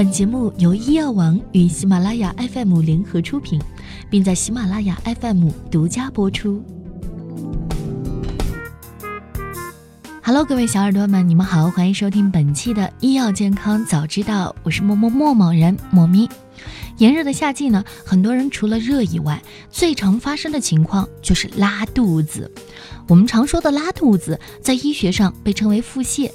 本节目由医药王与喜马拉雅 FM 联合出品，并在喜马拉雅 FM 独家播出。Hello，各位小耳朵们，你们好，欢迎收听本期的医药健康早知道，我是默默默默人默咪。炎热的夏季呢，很多人除了热以外，最常发生的情况就是拉肚子。我们常说的拉肚子，在医学上被称为腹泻。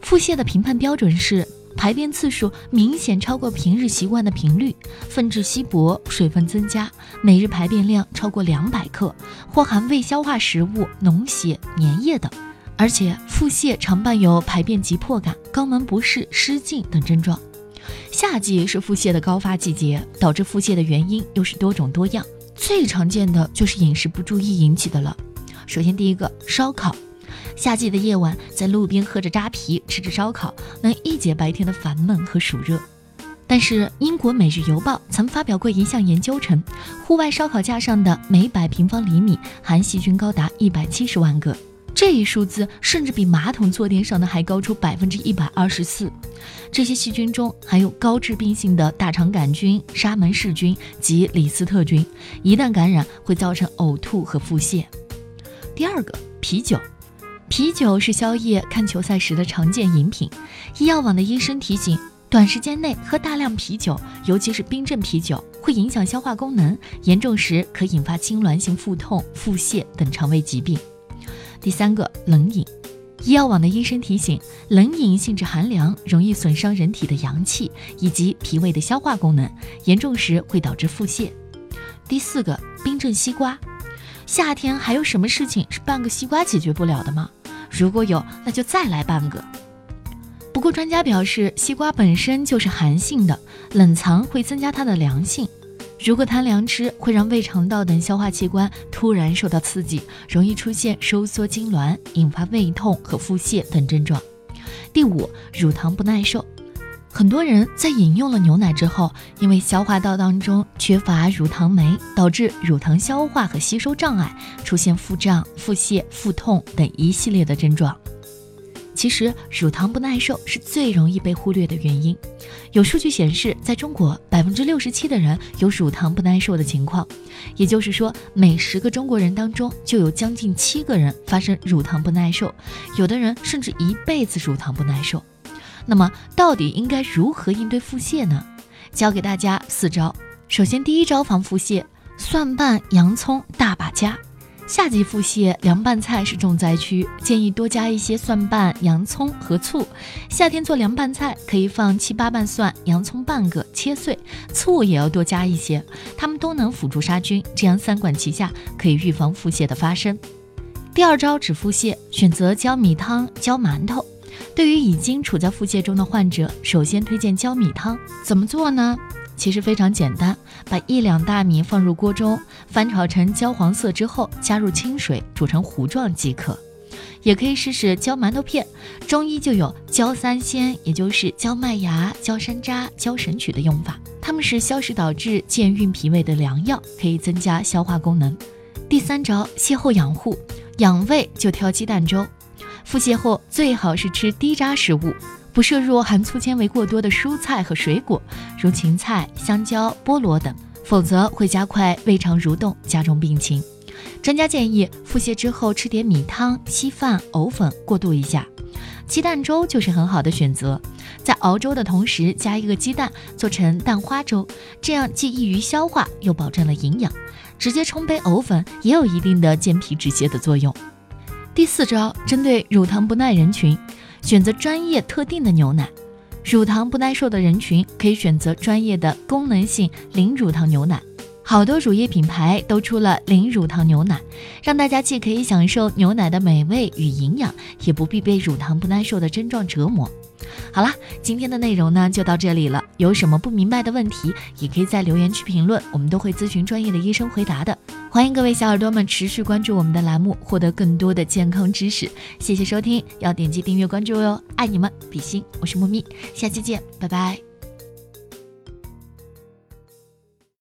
腹泻的评判标准是。排便次数明显超过平日习惯的频率，粪质稀薄，水分增加，每日排便量超过两百克，或含未消化食物、脓血、粘液等。而且腹泻常伴有排便急迫感、肛门不适、失禁等症状。夏季是腹泻的高发季节，导致腹泻的原因又是多种多样，最常见的就是饮食不注意引起的了。首先，第一个，烧烤。夏季的夜晚，在路边喝着扎啤，吃着烧烤，能一解白天的烦闷和暑热。但是，英国《每日邮报》曾发表过一项研究称，户外烧烤架上的每百平方厘米含细菌高达一百七十万个，这一数字甚至比马桶坐垫上的还高出百分之一百二十四。这些细菌中含有高致病性的大肠杆菌、沙门氏菌及李斯特菌，一旦感染会造成呕吐和腹泻。第二个，啤酒。啤酒是宵夜看球赛时的常见饮品。医药网的医生提醒，短时间内喝大量啤酒，尤其是冰镇啤酒，会影响消化功能，严重时可引发痉挛性腹痛、腹泻等肠胃疾病。第三个，冷饮。医药网的医生提醒，冷饮性质寒凉，容易损伤人体的阳气以及脾胃的消化功能，严重时会导致腹泻。第四个，冰镇西瓜。夏天还有什么事情是半个西瓜解决不了的吗？如果有，那就再来半个。不过专家表示，西瓜本身就是寒性的，冷藏会增加它的凉性。如果贪凉吃，会让胃肠道等消化器官突然受到刺激，容易出现收缩痉挛，引发胃痛和腹泻等症状。第五，乳糖不耐受。很多人在饮用了牛奶之后，因为消化道当中缺乏乳糖酶，导致乳糖消化和吸收障碍，出现腹胀、腹泻、腹痛等一系列的症状。其实，乳糖不耐受是最容易被忽略的原因。有数据显示，在中国，百分之六十七的人有乳糖不耐受的情况，也就是说，每十个中国人当中就有将近七个人发生乳糖不耐受，有的人甚至一辈子乳糖不耐受。那么，到底应该如何应对腹泻呢？教给大家四招。首先，第一招防腹泻：蒜瓣、洋葱大把加。夏季腹泻，凉拌菜是重灾区，建议多加一些蒜瓣、洋葱和醋。夏天做凉拌菜，可以放七八瓣蒜、洋葱半个切碎，醋也要多加一些，它们都能辅助杀菌，这样三管齐下，可以预防腹泻的发生。第二招止腹泻：选择焦米汤、焦馒头。对于已经处在腹泻中的患者，首先推荐焦米汤。怎么做呢？其实非常简单，把一两大米放入锅中，翻炒成焦黄色之后，加入清水煮成糊状即可。也可以试试焦馒头片。中医就有焦三仙，也就是焦麦芽、焦山楂、焦神曲的用法，它们是消食导滞、健运脾胃的良药，可以增加消化功能。第三招，泻后养护，养胃就挑鸡蛋粥。腹泻后最好是吃低渣食物，不摄入含粗纤维过多的蔬菜和水果，如芹菜、香蕉、菠萝等，否则会加快胃肠蠕动，加重病情。专家建议腹泻之后吃点米汤、稀饭、藕粉过渡一下，鸡蛋粥就是很好的选择。在熬粥的同时加一个鸡蛋，做成蛋花粥，这样既易于消化，又保证了营养。直接冲杯藕粉也有一定的健脾止泻的作用。第四招，针对乳糖不耐人群，选择专业特定的牛奶。乳糖不耐受的人群可以选择专业的功能性零乳糖牛奶。好多乳业品牌都出了零乳糖牛奶，让大家既可以享受牛奶的美味与营养，也不必被乳糖不耐受的症状折磨。好啦，今天的内容呢就到这里了。有什么不明白的问题，也可以在留言区评论，我们都会咨询专业的医生回答的。欢迎各位小耳朵们持续关注我们的栏目，获得更多的健康知识。谢谢收听，要点击订阅关注哟，爱你们，比心，我是木咪，下期见，拜拜。